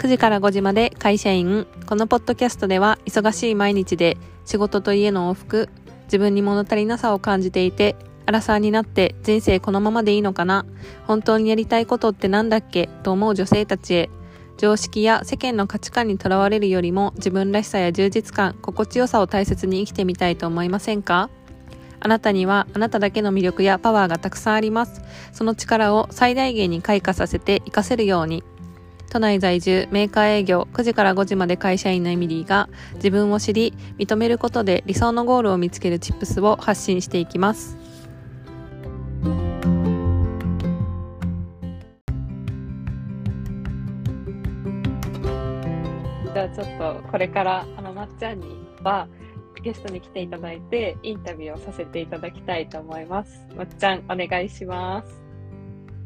9時から5時まで会社員。このポッドキャストでは忙しい毎日で仕事と家の往復、自分に物足りなさを感じていて、アラサーになって人生このままでいいのかな？本当にやりたいことってなんだっけ？と思う女性たちへ、常識や世間の価値観にとらわれるよりも自分らしさや充実感、心地よさを大切に生きてみたいと思いませんか？あなたにはあなただけの魅力やパワーがたくさんあります。その力を最大限に開花させて活かせるように。都内在住、メーカー営業、9時から5時まで会社員のエミリーが自分を知り、認めることで理想のゴールを見つけるチップスを発信していきます。じゃあちょっとこれからあのまっちゃんにはゲストに来ていただいてインタビューをさせていただきたいと思います。まっちゃんお願いします。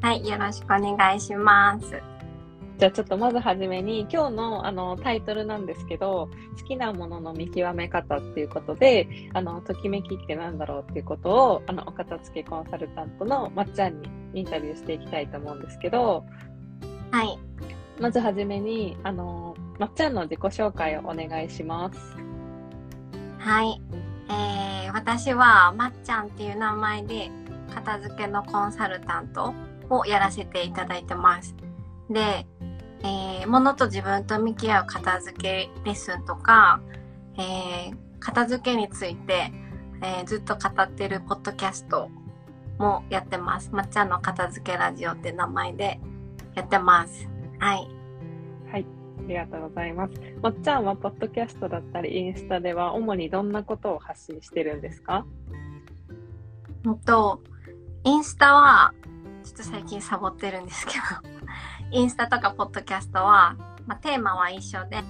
はい、よろしくお願いします。じゃあちょっとまずはじめに今日のあのタイトルなんですけど好きなものの見極め方っていうことであのときめきってなんだろうっていうことをあのお片付けコンサルタントのまっちゃんにインタビューしていきたいと思うんですけどはい。まずはじめにあのまっちゃんの自己紹介をお願いします。はい、えー、私はまっちゃんっていう名前で片付けのコンサルタントをやらせていただいてますでえー、物と自分と向き合う片付けレッスンとか、えー、片付けについて、えー、ずっと語ってるポッドキャストもやってます。まっちゃんの片付けラジオって名前でやってます。はい。はい。ありがとうございます。まっちゃんはポッドキャストだったりインスタでは主にどんなことを発信してるんですか？うんと、インスタはちょっと最近サボってるんですけどインスタとかポッドキャストは、まあ、テーマは一緒で、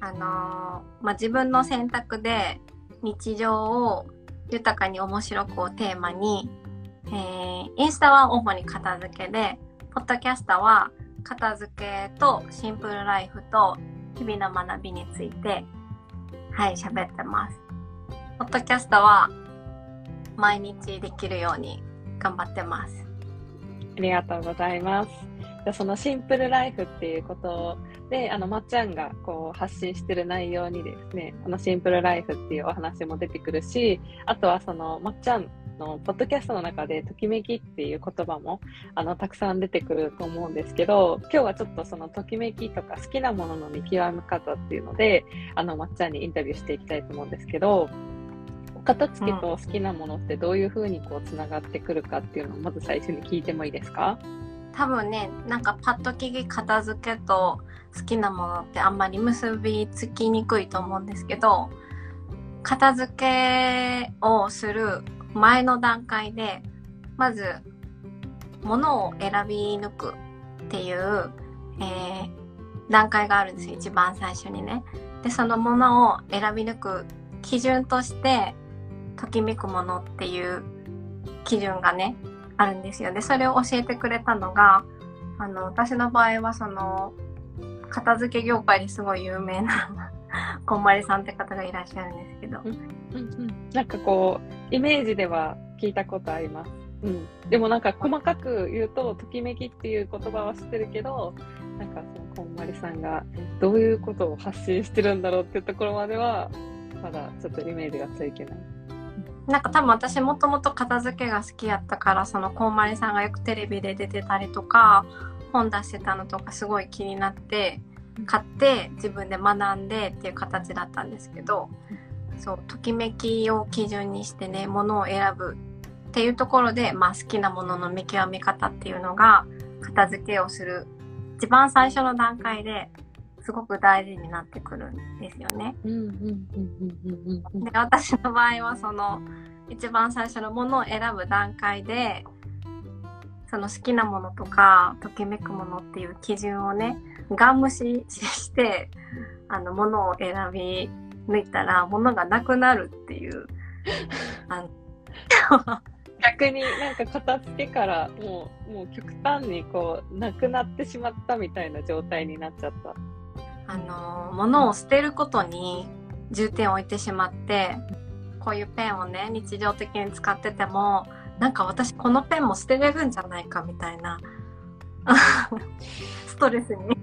あのー、まあ、自分の選択で日常を豊かに面白くをテーマに、えー、インスタは主に片付けで、ポッドキャストは片付けとシンプルライフと日々の学びについて、はい、喋ってます。ポッドキャストは毎日できるように頑張ってます。ありがとうございます。そのシンプルライフっていうことで、あの、まっちゃんがこう発信してる内容にですね、このシンプルライフっていうお話も出てくるし、あとはそのまっちゃんのポッドキャストの中でときめきっていう言葉もあのたくさん出てくると思うんですけど今日はちょっとそのときめきとか好きなものの見極め方っていうのであのまっちゃんにインタビューしていきたいと思うんですけど片付けと好きなものってどういうふうにこうつながってくるかっていうのをまず最初に聞いてもいいですか？多分ねなんかパッと聞き片付けと好きなものってあんまり結びつきにくいと思うんですけど片付けをする前の段階でまず物を選び抜くっていう、えー、段階があるんですよ一番最初にね。でそのものを選び抜く基準としてときめくものっていう基準がねあるんですよ。で、それを教えてくれたのが、あの、私の場合はその、片付け業界ですごい有名な こんまりさんって方がいらっしゃるんですけど。うんうんうん、なんかこう、イメージでは聞いたことあります。うん、でもなんか細かく言うと、ときめきっていう言葉は知ってるけど、なんかそのこんまりさんがどういうことを発信してるんだろうっていうところまでは、まだちょっとイメージがついてない。なんか多分私もともと片付けが好きやったからそのこんまりさんがよくテレビで出てたりとか本出してたのとかすごい気になって買って自分で学んでっていう形だったんですけどそうときめきを基準にしてねものを選ぶっていうところで、まあ、好きなものの見極め方っていうのが片付けをする一番最初の段階ですごく大事になってくるんですよね。で私の場合はその一番最初のものを選ぶ段階でその好きなものとかときめくものっていう基準をねガン無視してあのものを選び抜いたらものがなくなるっていうあの 逆になんか片付けからもうもう極端にこうなくなってしまったみたいな状態になっちゃった。あの物を捨てることに重点を置いてしまってこういうペンをね日常的に使っててもなんか私このペンも捨てれるんじゃないかみたいな ストレスに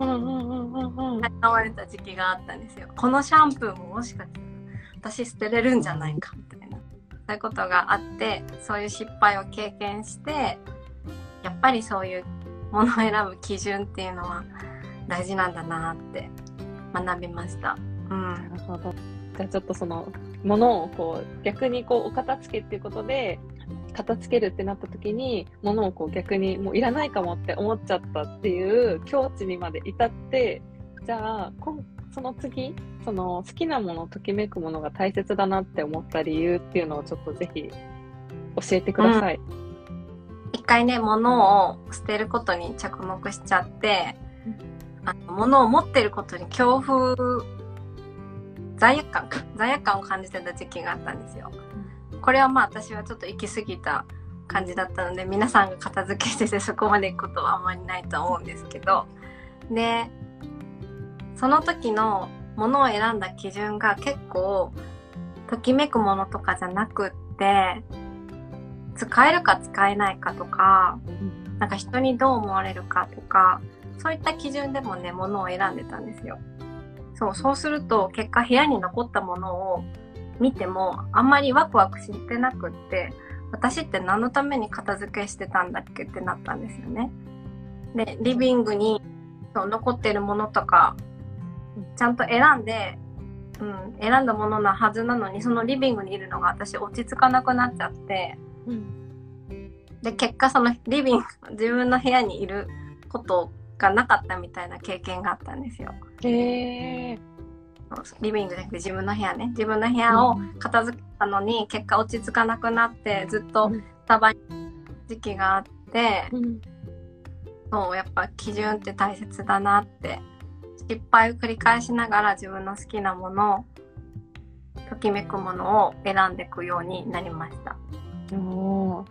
うんうんうんうんうん。買われた時期があったんですよ。このシャンプーももしかしたら私捨てれるんじゃないかみたいな。そういうことがあって、そういう失敗を経験して、やっぱりそういうものを選ぶ基準っていうのは大事なんだなって学びました。うん。なるほど。じゃあちょっとそのものをこう逆にこうお片付けっていうことで片付けるってなった時にものをこう逆にもういらないかもって思っちゃったっていう境地にまで至ってじゃあ今その次その好きなものときめくものが大切だなって思った理由っていうのをちょっとぜひ教えてください。一回ね、物を捨てることに着目しちゃって、あの物を持ってることに恐怖、罪悪感か。罪悪感を感じてた時期があったんですよ。これはまあ私はちょっと行き過ぎた感じだったので、皆さんが片付けしててそこまで行くことはあんまりないと思うんですけど。で、その時の物を選んだ基準が結構、ときめくものとかじゃなくって、使えるか使えないかとか、なんか人にどう思われるかとか、そういった基準でもね、物を選んでたんですよ。そう、そうすると結果部屋に残ったものを見てもあんまりワクワクしてなくって、私って何のために片付けしてたんだっけってなったんですよね。で、リビングにそう残ってるものとか、ちゃんと選んで、うん、選んだものなはずなのに、そのリビングにいるのが私落ち着かなくなっちゃって、うんで結果そのリビング自分の部屋にいることがなかったみたいな経験があったんですよ。へえ。リビングじゃなくて自分の部屋ね自分の部屋を片付けたのに結果落ち着かなくなってずっとうんスタバに時期があってうんそうやっぱ基準って大切だなって失敗を繰り返しながら自分の好きなものときめくものを選んでいくようになりました。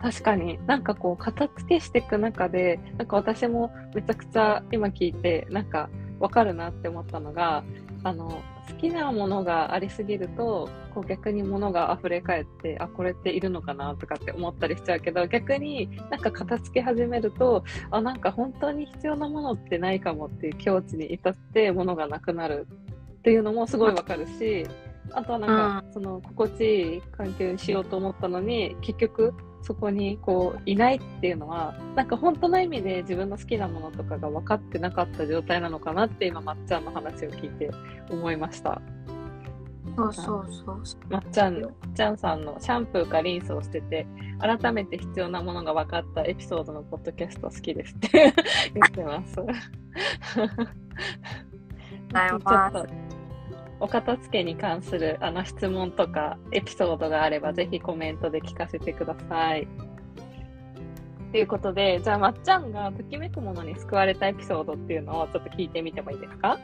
確かになんかこう片付けしていく中でなんか私もめちゃくちゃ今聞いてなんかわかるなって思ったのがあの好きなものがありすぎるとこう逆に物が溢れ返ってあこれっているのかなとかって思ったりしちゃうけど逆になんか片付け始めるとあなんか本当に必要なものってないかもっていう境地に至って物がなくなるっていうのもすごいわかるしあとはなんか、その心地いい環境にしようと思ったのに結局そこにこういないっていうのはなんか本当の意味で自分の好きなものとかが分かってなかった状態なのかなって今まっちゃんの話を聞いて思いました。そうそうそうまっちゃんちゃんさんのシャンプーかリンスをしてて改めて必要なものが分かったエピソードのポッドキャスト好きですって言ってます。だよちょっとお片付けに関するあの質問とかエピソードがあればぜひコメントで聞かせてください。ということで、じゃあまっちゃんがときめくものに救われたエピソードっていうのをちょっと聞いてみてもいいですか？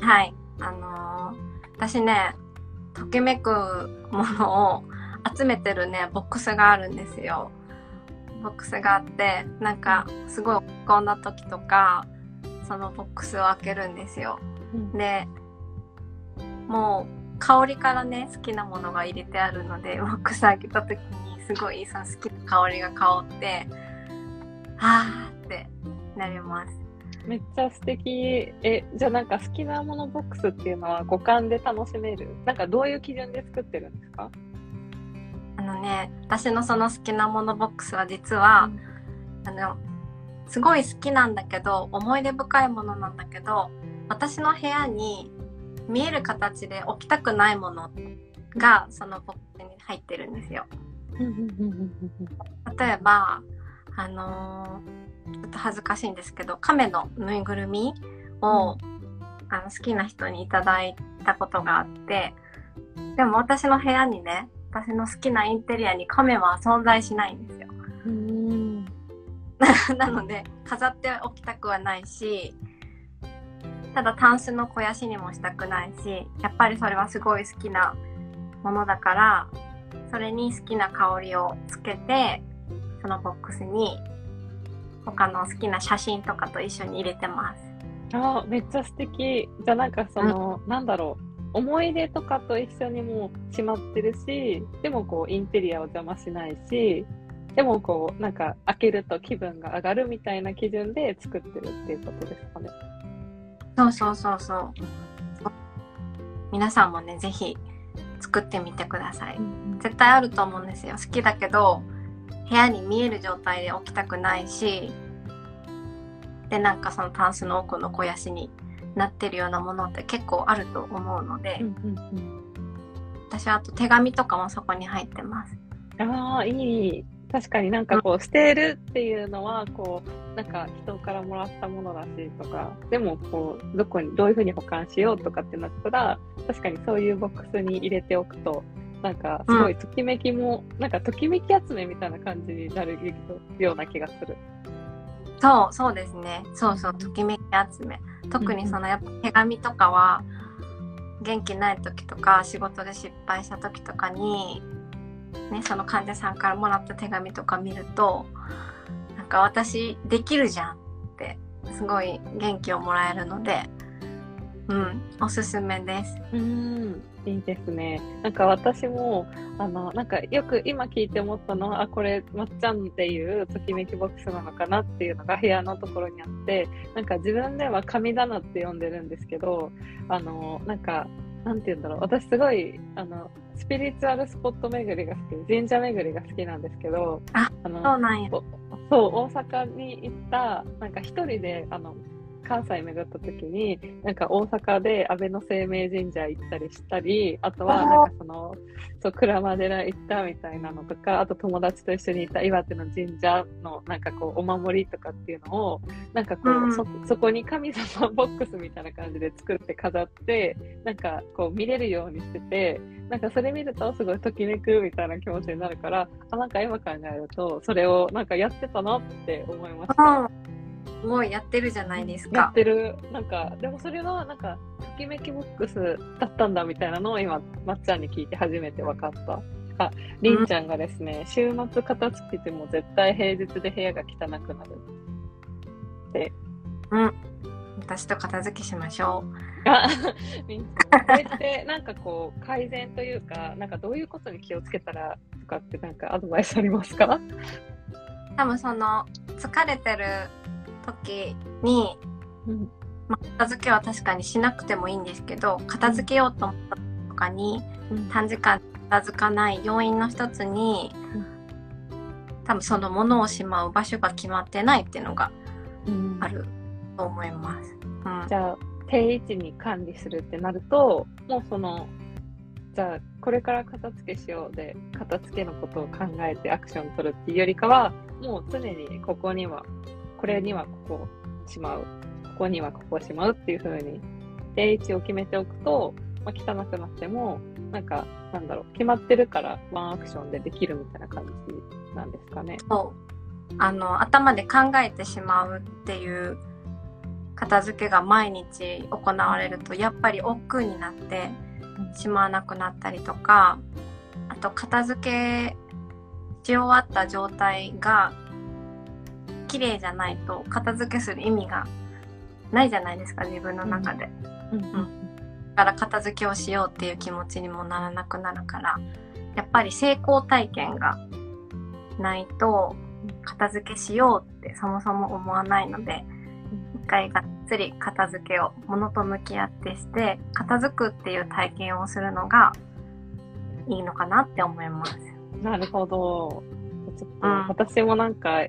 はい。あのー私ね、ときめくものを集めてるね、ボックスがあるんですよ。ボックスがあって、なんか、すごい落ち込んだ時とか、そのボックスを開けるんですよ。で、もう、香りからね、好きなものが入れてあるので、ボックス開けた時に、すごいその好きな香りが香って、はーってなります。めっちゃ素敵。え、じゃあなんか好きなものボックスっていうのは五感で楽しめる？なんかどういう基準で作ってるんですか？あのね、私のその好きなものボックスは実は、あの、すごい好きなんだけど、思い出深いものなんだけど、私の部屋に見える形で置きたくないものがそのボックスに入ってるんですよ。例えば、あのーちょっと恥ずかしいんですけど、亀のぬいぐるみを、あの好きな人にいただいたことがあって、でも私の部屋にね、私の好きなインテリアに亀は存在しないんですよ。うん なので飾っておきたくはないし、ただタンスの肥やしにもしたくないし、やっぱりそれはすごい好きなものだから、それに好きな香りをつけて、そのボックスに他の好きな写真とかと一緒に入れてます。あーめっちゃ素敵。じゃあなんかその、なんだろう。思い出とかと一緒にもうしまってるし、でもこうインテリアを邪魔しないし、でもこうなんか開けると気分が上がるみたいな基準で作ってるっていうことですかね。そうそうそうそう。皆さんもね、ぜひ作ってみてください。絶対あると思うんですよ。好きだけど、部屋に見える状態で起きたくないし、で、なんかそのタンスの奥の肥やしになってるようなものって結構あると思うので、うんうんうん私はあと手紙とかもそこに入ってます。ああ、いい。確かになんかこう、捨てるっていうのは、こう、なんか人からもらったものだしとか、でもこう、どこに、どういうふうに保管しようとかってなったら、確かにそういうボックスに入れておくと、なんかすごいときめきも、なんかときめき集めみたいな感じになるような気がする。そう、そうですね。そうそう、ときめき集め。特にそのやっぱ手紙とかは、元気ない時とか仕事で失敗した時とかに、ね、その患者さんからもらった手紙とか見るとなんか私できるじゃんってすごい元気をもらえるのでうんおすすめです。うん、いいですね。なんか私も、あの、なんかよく今聞いて思ったのは、あ、これ、まっちゃんっていうときめきボックスなのかなっていうのが部屋のところにあって、なんか自分では神棚って呼んでるんですけど、あの、なんか、なんて言うんだろう。私すごい、あの、スピリチュアルスポット巡りが好き、神社巡りが好きなんですけど、あのそうなんや。おそう、大阪に行った、なんか一人で、あの、関西巡った時に、なんか大阪で安倍の生命神社行ったりしたり、あとはなんかその、そう、鞍馬寺行ったみたいなのとか、あと友達と一緒に行った岩手の神社のなんかこう、お守りとかっていうのを、なんかこう、うん。そ、そこに神様ボックスみたいな感じで作って飾って、なんかこう見れるようにしてて、なんかそれ見るとすごいときめくみたいな気持ちになるから、あ、なんか今考えると、それをなんかやってたなって思いました。うんすごいやってるじゃないですかやっ。てる。なんか、でもそれはなんか、ときめきボックスだったんだみたいなのを今、まっちゃんに聞いて初めて分かった。あ、りんちゃんがですね、週末片付けても絶対平日で部屋が汚くなる。って。うん。私と片付けしましょう。あ、りんちゃん。これってなんかこう、改善というか、なんかどういうことに気をつけたらとかってなんかアドバイスありますか？多分その疲れてる時にうん。まあ、片付けは確かにしなくてもいいんですけど片付けようと思った時とかに短時間で片付かない要因の一つに、うん多分その物をしまう場所が決まってないっていうのがうんあると思います。うんじゃあ、定位置に管理するってなると、もうその、じゃあ、これから片付けしようで、片付けのことを考えてアクション取るっていうよりかは、もう常にここには、これにはここをしまう、ここにはここをしまうっていう風に、定位置を決めておくと、まあ、汚くなっても、なんか、なんだろう、決まってるからワンアクションでできるみたいな感じなんですかね。そうあの頭で考えてしまうっていう片付けが毎日行われるとやっぱり億劫になってしまわなくなったりとかあと片付けし終わった状態が綺麗じゃないと片付けする意味がないじゃないですか自分の中で。うんだから片付けをしようっていう気持ちにもならなくなるからやっぱり成功体験がないと片付けしようってそもそも思わないので一回がっつり片付けを物と向き合ってして片付くっていう体験をするのがいいのかなって思います。なるほど。ちょっとうん私もなんか、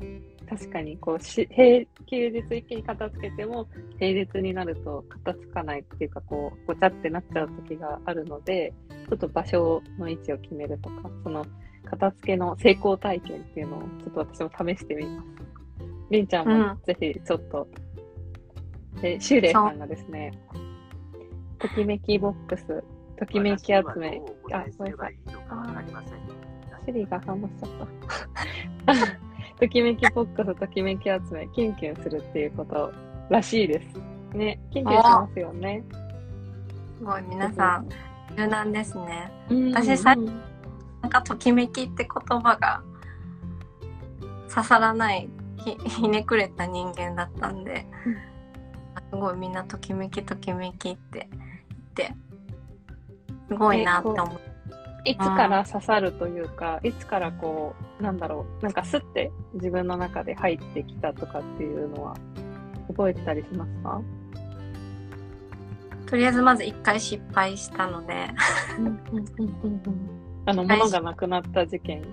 確かにこうし平休日一気に片付けても平日になると片付かないっていうかこうごちゃってなっちゃう時があるのでちょっと場所の位置を決めるとかその片付けの成功体験っていうのをちょっと私も試してみます。りんちゃんうもんぜひちょっと。で、シューレイさんがですね、ときめきボックス、ときめき集め、あ、ごめんなさい。シリが反応しちゃった。ときめきボックス、ときめき集め、キュンキュンするっていうことらしいです。ね、キュンキュンしますよね。すごい皆さん柔軟ですね。うん、私さうんなんかときめきって言葉が刺さらないひひねくれた人間だったんで、うんすごいみんなときめきときめきって言ってすごいなって思う。いつから刺さるというか、いつからこう、なんだろう、なんかスッて自分の中で入ってきたとかっていうのは覚えてたりしますか？とりあえずまず一回失敗したので。あの物がなくなった事件。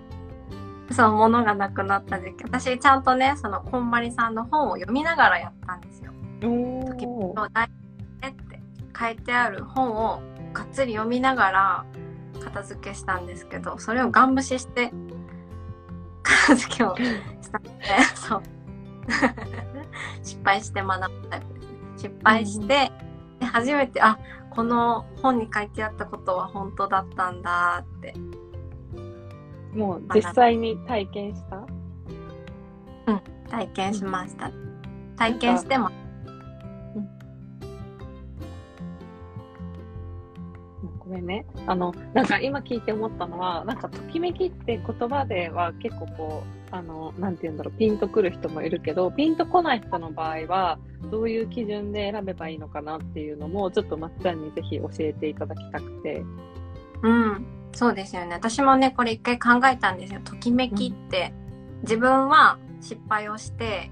そう物がなくなった事件。私ちゃんとねそのこんまりさんの本を読みながらやったんですよ。お時々大って書いてある本をがっつり読みながら片付けしたんですけどそれをガン無視して片付けをしたので そう。失敗して学ぶタイプですね。失敗して、で初めてあこの本に書いてあったことは本当だったんだって。もう実際に体験した？体験しました、体験してもごんね。あの、なんか今聞いて思ったのは、なんかときめきって言葉では結構こう、あの、なて言うんだろう、ピンとくる人もいるけど、ピンとこない人の場合は、どういう基準で選べばいいのかなっていうのも、ちょっとまっちゃんにぜひ教えていただきたくて。うん、そうですよね。私もね、これ一回考えたんですよ。ときめきって、自分は失敗をして、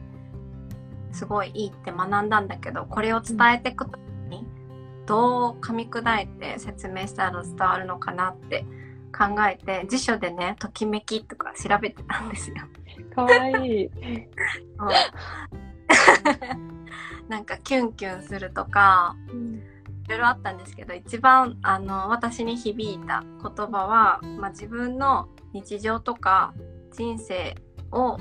すごいいいって学んだんだけど、これを伝えていくときに、どう噛み砕いて説明したら伝わるのかなって考えて、辞書でね、ときめきとか調べてたんですよ。かわいい。なんかキュンキュンするとか、いろいろあったんですけど一番あの私に響いた言葉は、まあ、自分の日常とか人生を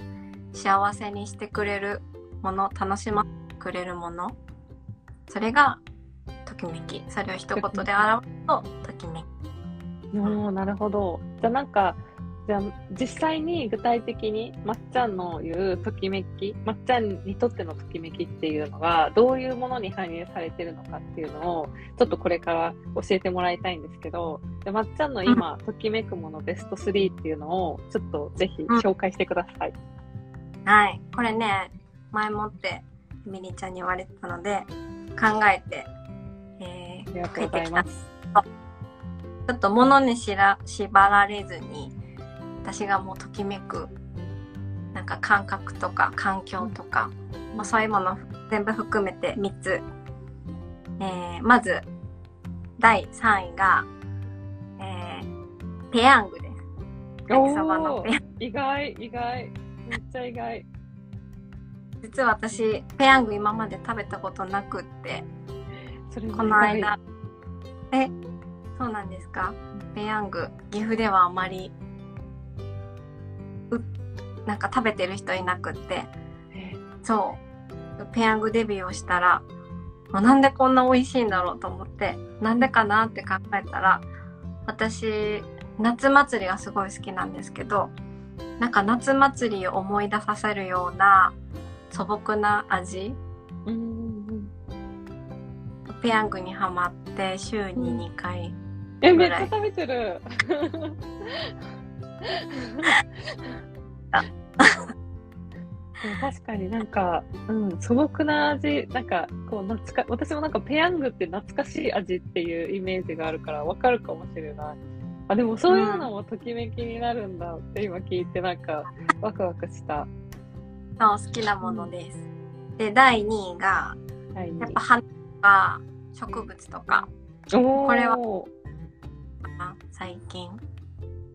幸せにしてくれるもの楽しませてくれるものそれがときめきそれを一言で表すとときめきおーなるほど。じゃあなんか、じゃあ実際に具体的にまっちゃんの言うときめき、まっちゃんにとってのときめきっていうのがどういうものに反映されてるのかっていうのをちょっとこれから教えてもらいたいんですけど、でまっちゃんの今、ときめくものベスト3っていうのをちょっとぜひ紹介してください。はいこれね前もってミニちゃんに言われてたので考えて、えーありがとうございます。ちょっと物にしら縛られずに私がもうときめくなんか感覚とか環境とか、まあ、そういうもの全部含めて3つ、えーまず第3位が、えーペヤングです焼きそばのおペヤングー意外、意外。めっちゃ意外。実は私ペヤング今まで食べたことなくってこの間。えそうなんですか？ペヤング岐阜ではあまりうなんか食べてる人いなくって。え。そう。ペヤングデビューをしたらまあなんでこんな美味しいんだろうと思ってなんでかなって考えたら私夏祭りがすごい好きなんですけどなんか夏祭りを思い出させるような素朴な味ペヤングにはまって週に2回え、めぐらいっちゃ食べてる。確かになんか、うん、素朴な味、なんか、こう、懐か、私もなんかペヤングって懐かしい味っていうイメージがあるからわかるかもしれない。あ、でもそういうのもときめきになるんだって今聞いてなんか、ワクワクした。そう好きなものです。で第2位がはい。やっぱ花とか植物とか。これは。な最近。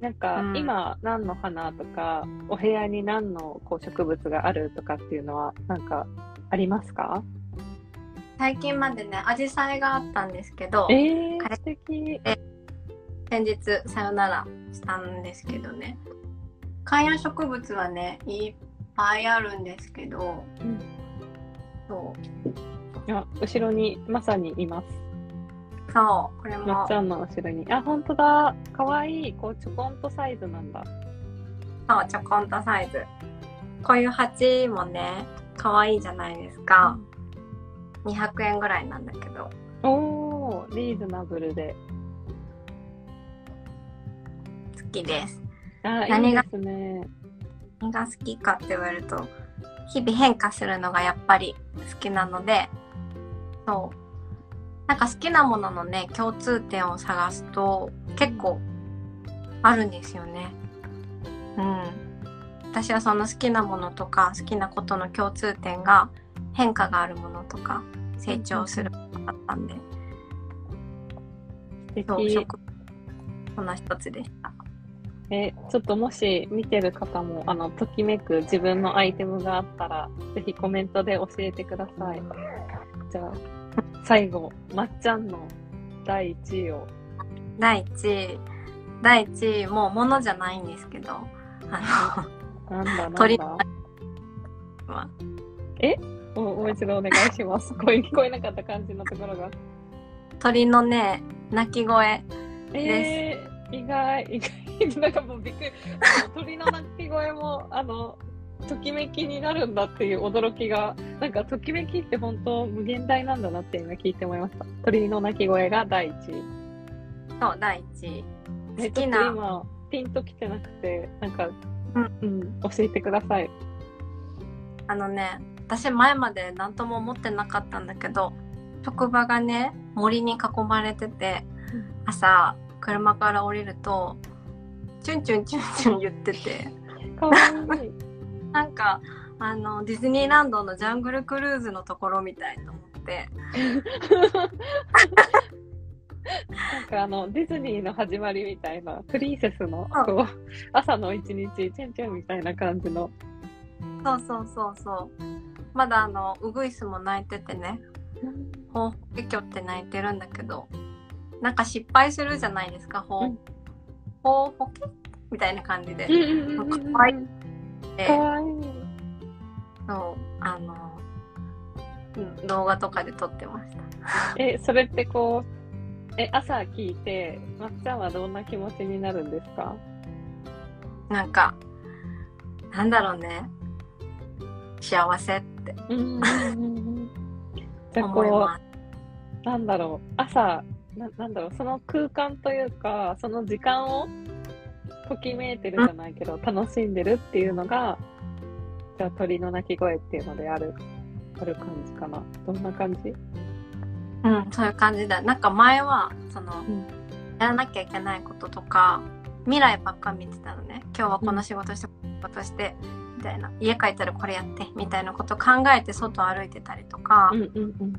なんか、うん。今何の花とかお部屋に何のこう植物があるとかっていうのはなんかありますか？最近までねアジサイがあったんですけどえー、彼素敵。先日さよならしたんですけどね。観葉植物はねいっぱいあるんですけど、うん。そういや後ろにまさにいます。そうこれも。まっちゃんの後ろに。あ本当だ。かわいい。こうちょこんとサイズなんだ。そうちょこんとサイズ。こういう鉢もね可愛いじゃないですか、200円ぐらいなんだけど。おーリーズナブルで。好きです。あいい何がですね。何が好きかって言われると日々変化するのがやっぱり好きなのでそう。なんか好きなもののね共通点を探すと結構あるんですよね。うん。私はその好きなものとか好きなことの共通点が変化があるものとか成長するものだったんで。そう食その一つでした。え、ちょっともし見てる方も、あの、ときめく自分のアイテムがあったら、ぜひコメントで教えてください。じゃあ、最後、まっちゃんの第1位を。第1位、第1位、もう物じゃないんですけど、あ なんだなん鳥だ？のまあもうもう一度お願いします。声聞こえなかった感じのところが。鳥のね、鳴き声。えー、意外、意外、なんかもうびっくり。鳥の鳴き声も、あの、ときめきになるんだっていう驚きが、なんかときめきって本当無限大なんだなって今聞いて思いました。鳥の鳴き声が第一位。そう、第1位。え好きな今、ピンときてなくて、なんか、うんうん、教えてください。あのね、私前まで何とも思ってなかったんだけど、職場がね、森に囲まれてて、朝、車から降りると、チュンチュンチュンチュン言ってて、かわいい。なんか、あの、ディズニーランドのジャングルクルーズのところみたいと思って、なんかあの、ディズニーの始まりみたいな、プリンセスの、うん。こう、朝の一日、チュンチュンみたいな感じの。そうそうそうそう。まだあの、ウグイスも泣いててね、ほうほけきょって泣いてるんだけど、なんか失敗するじゃないですか、ほう、うん。ほうほけ？みたいな感じで。いでかわいい。そう、あの、うん動画とかで撮ってました。え、それってこう、え、朝聞いて、まっちゃんはどんな気持ちになるんですか？なんか、なんだろうね。幸せって。じゃあこ。う、なんだろう、朝、ななんだろう、その空間というか、その時間をときめいてるじゃないけど、楽しんでるっていうのが、じゃあ鳥の鳴き声っていうのである、ある感じかな。どんな感じ？うん、そういう感じだ。なんか前は、その、んやらなきゃいけないこととか、未来ばっか見てたのね。今日はこの仕事して、この仕事して、みたいな。家帰ったらこれやって、みたいなこと考えて外歩いてたりとか、うんうんうん。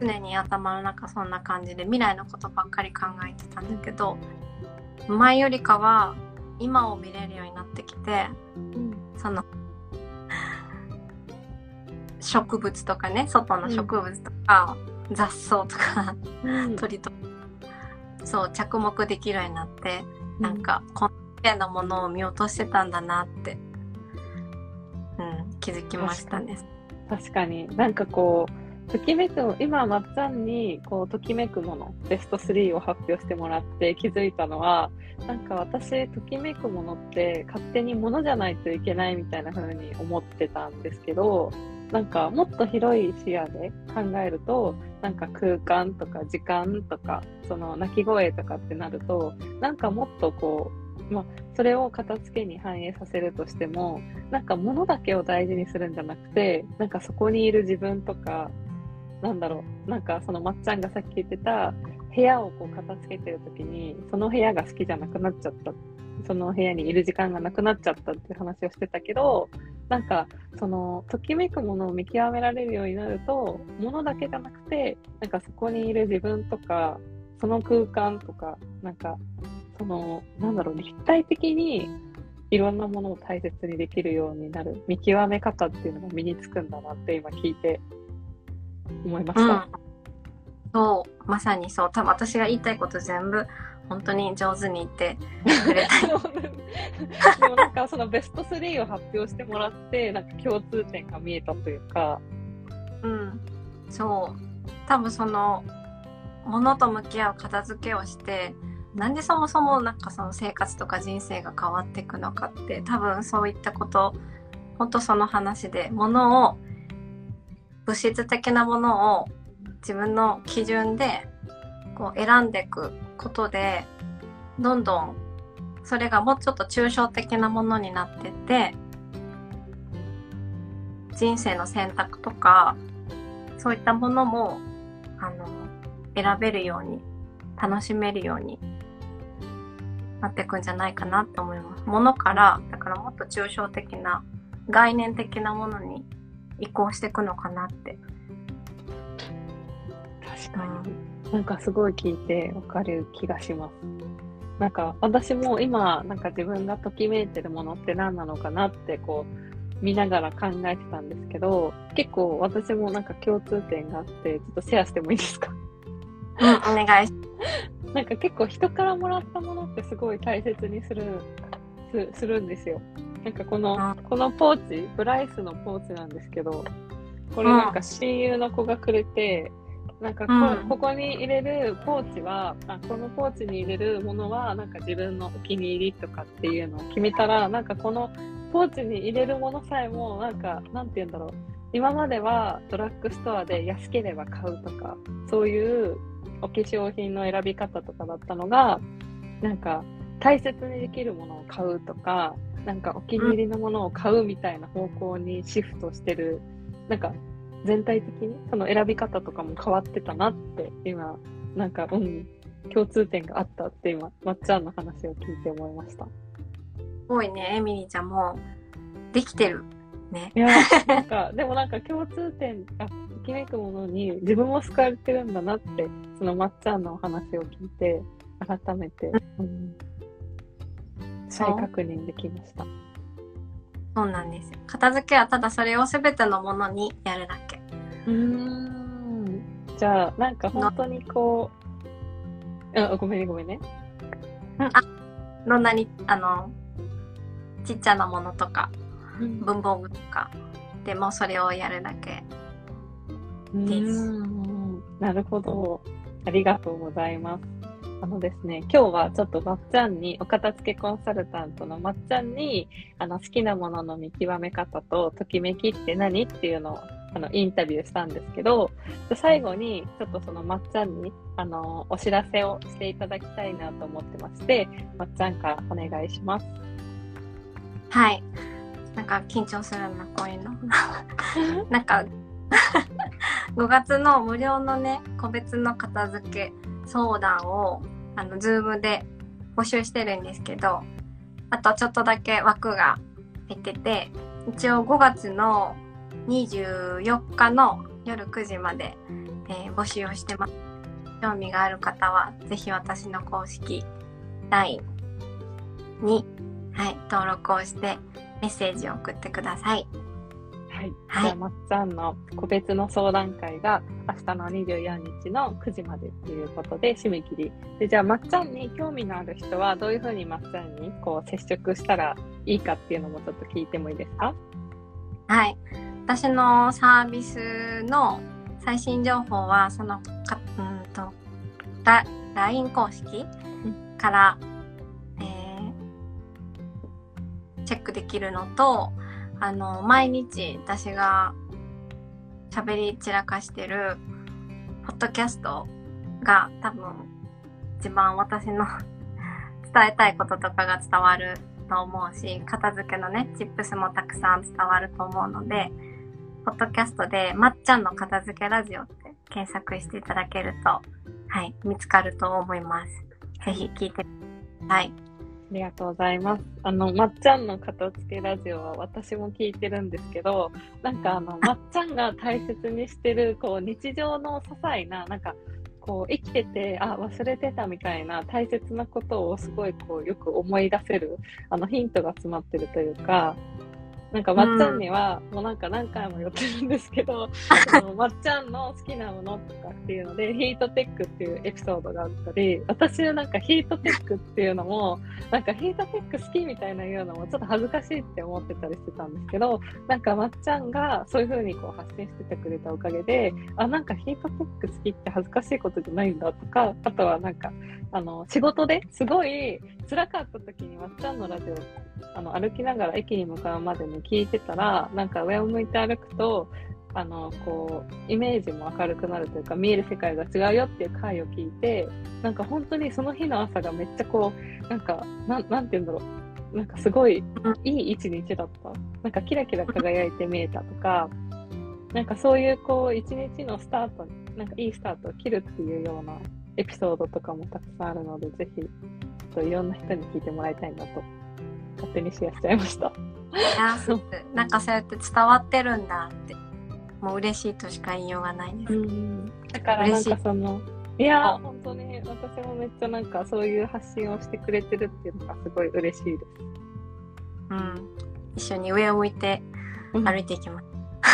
常に頭の中そんな感じで未来のことばっかり考えてたんだけど、前よりかは今を見れるようになってきて、その、植物とかね、外の植物とか、雑草とか、うん。鳥とか、そう、着目できるようになって、なん、か、こんななものを見落としてたんだなって、うん、気づきましたね。確かに、なんかこう、ときめく、今、まっちゃんに、こう、ときめくもの、ベスト3を発表してもらって気づいたのは、なんか私、ときめくものって、勝手にものじゃないといけないみたいな風に思ってたんですけど、なんか、もっと広い視野で考えると、なんか空間とか時間とか、その鳴き声とかってなると、なんかもっとこう、まあ、それを片付けに反映させるとしても、なんか物だけを大事にするんじゃなくて、なんかそこにいる自分とか、なんだろう、なんかそのまっちゃんがさっき言ってた、部屋をこう片付けてるときに、その部屋が好きじゃなくなっちゃった。その部屋にいる時間がなくなっちゃったっていう話をしてたけど、なんか、その、ときめくものを見極められるようになると、物だけじゃなくて、なんかそこにいる自分とか、その空間とか、なんか、その、なんだろう、立体的にいろんなものを大切にできるようになる、見極め方っていうのが身につくんだなって今聞いて思いましうんた。。そう、まさにそう。多分私が言いたいこと全部、本当に上手に言ってくれた。でもなんか そのベスト3を発表してもらって、なんか共通点が見えたというか、うん。そう。多分その、物と向き合う片付けをして、なんでそもそもなんかその生活とか人生が変わっていくのかって、多分そういったこと、本当その話で、物を、物質的なものを自分の基準でこう選んでいくことで、どんどんそれがもうちょっと抽象的なものになってって、人生の選択とか、そういったものも、あの、選べるように、楽しめるようになっていくんじゃないかなと思います。ものから、だからもっと抽象的な、概念的なものに移行していくのかなって。確かに。なんかすごい聞いてわかる気がします。なんか私も今、なんか自分がときめいてるものって何なのかなってこう見ながら考えてたんですけど、結構私もなんか共通点があって、ちょっとシェアしてもいいですか？うん、お願いし なんか結構人からもらったものってすごい大切にする、すするんですよ。なんかこのうん、このポーチ、ブライスのポーチなんですけど、これなんか親友の子がくれて、なんかこ,、うん。ここに入れるポーチはあ、このポーチに入れるものはなんか自分のお気に入りとかっていうのを決めたら、なんかこのポーチに入れるものさえも、なんか、なんて言うんだろう。今まではドラッグストアで安ければ買うとか、そういうお化粧品の選び方とかだったのが、なんか大切にできるものを買うとか、なんかお気に入りのものを買うみたいな方向にシフトしてる、なんか全体的にその選び方とかも変わってたなって今、なんかうん、共通点があったって今、まっちゃんの話を聞いて思いました。すごいね、エミリーちゃんもできてる。ね。いや、なんか、でもなんか共通点、あ、ときめくものに自分も救われてるんだなって、そのまっちゃんのお話を聞いて、改めて、うん、再確認できました。そうなんですよ。片付けはただそれをすべてのものにやるだけ。うーん。じゃあ、なんか本当にこう、あ、ごめんね、ごめんね。どんなに、あの、ちっちゃなものとか、うん文房具とか、でもそれをやるだけ。うーんなるほど。ありがとうございます。あのですね、今日はちょっとまっちゃんに、お片付けコンサルタントのまっちゃんに、あの、好きなものの見極め方と、ときめきって何っていうのを、あの、インタビューしたんですけど、最後に、ちょっとそのまっちゃんに、あの、お知らせをしていただきたいなと思ってまして、まっちゃんからお願いします。はい。なんか緊張するな、こういうの。なんか、5月の無料のね、個別の片付け相談を、あの、ズームで募集してるんですけど、あとちょっとだけ枠が減ってて、一応5月の24日の夜9時まで、えー募集をしてます。興味がある方は、ぜひ私の公式 LINE に、はい、登録をしてメッセージを送ってください。はい。はいじゃあ、まっちゃんの個別の相談会が明日の24日の9時までっていうことで締め切り。で、じゃあ、まっちゃんに興味のある人はどういうふうにまっちゃんにこう接触したらいいかっていうのもちょっと聞いてもいいですか？はい。私のサービスの最新情報は、そのか、うんと、ラ LINE 公式から、えーチェックできるのと、あの、毎日私が喋り散らかしてる、ポッドキャストが多分、一番私の 伝えたいこととかが伝わると思うし、片付けのね、チップスもたくさん伝わると思うので、ポッドキャストで、まっちゃんの片付けラジオって検索していただけると、はい、見つかると思います。ぜひ聞いてください。ありがとうございます。あの、まっちゃんの片付けラジオは私も聞いてるんですけど、なんかあの、まっちゃんが大切にしてる、こう、日常の些細な、なんか、こう、生きてて、あ、忘れてたみたいな大切なことをすごい、こう、よく思い出せる、あの、ヒントが詰まってるというか、なんか、まっちゃんには、もうなんか何回も言ってるんですけど、あのまっちゃんの好きなものとかっていうので、ヒートテックっていうエピソードがあったり、私はなんかヒートテックっていうのも、なんかヒートテック好きみたいな言うのもちょっと恥ずかしいって思ってたりしてたんですけど、なんかまっちゃんがそういう風にこう発信しててくれたおかげで、あ、なんかヒートテック好きって恥ずかしいことじゃないんだとか、あとはなんか、あの、仕事ですごい辛かった時にまっちゃんのラジオ、あの、歩きながら駅に向かうまでに聞いてたら、なんか上を向いて歩くと、あの、こう、イメージも明るくなるというか、見える世界が違うよっていう回を聞いて、なんか本当にその日の朝がめっちゃこう、なんか、な、なんて言うんだろう。なんかすごいいい一日だった。なんかキラキラ輝いて見えたとか、なんかそういうこう、一日のスタート、なんかいいスタートを切るっていうようなエピソードとかもたくさんあるので、ぜひ、といろんな人に聞いてもらいたいなと、勝手にシェアしちゃいました。なんかそうやって伝わってるんだって、もう嬉しいとしか言いようがないです。うん。だからなんかその、いやー、本当に私もめっちゃなんかそういう発信をしてくれてるっていうのがすごい嬉しいです。うん。一緒に上を向いて歩いていきます。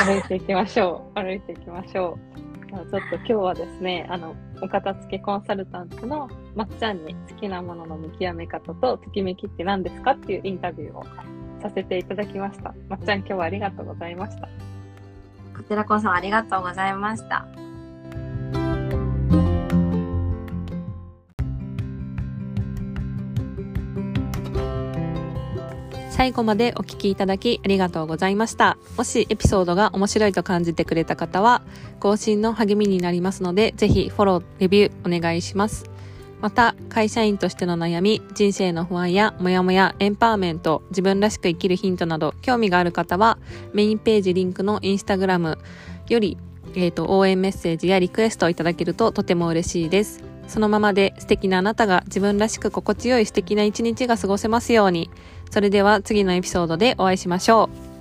歩いていきましょう。歩いていきましょう。ちょっと今日はですね、あの、お片付けコンサルタントのまっちゃんに好きなものの見極め方とときめきって何ですかっていうインタビューをさせていただきました。まっちゃん今日はありがとうございました。こちらこそありがとうございました。最後までお聞きいただきありがとうございました。もしエピソードが面白いと感じてくれた方は、更新の励みになりますので、ぜひフォロー、レビューお願いします。また、会社員としての悩み、人生の不安やモヤモヤ、エンパワーメント、自分らしく生きるヒントなど、興味がある方は、メインページリンクのインスタグラムより、えっ、と、応援メッセージやリクエストをいただけるととても嬉しいです。そのままで素敵なあなたが自分らしく心地よい素敵な一日が過ごせますように。それでは次のエピソードでお会いしましょう。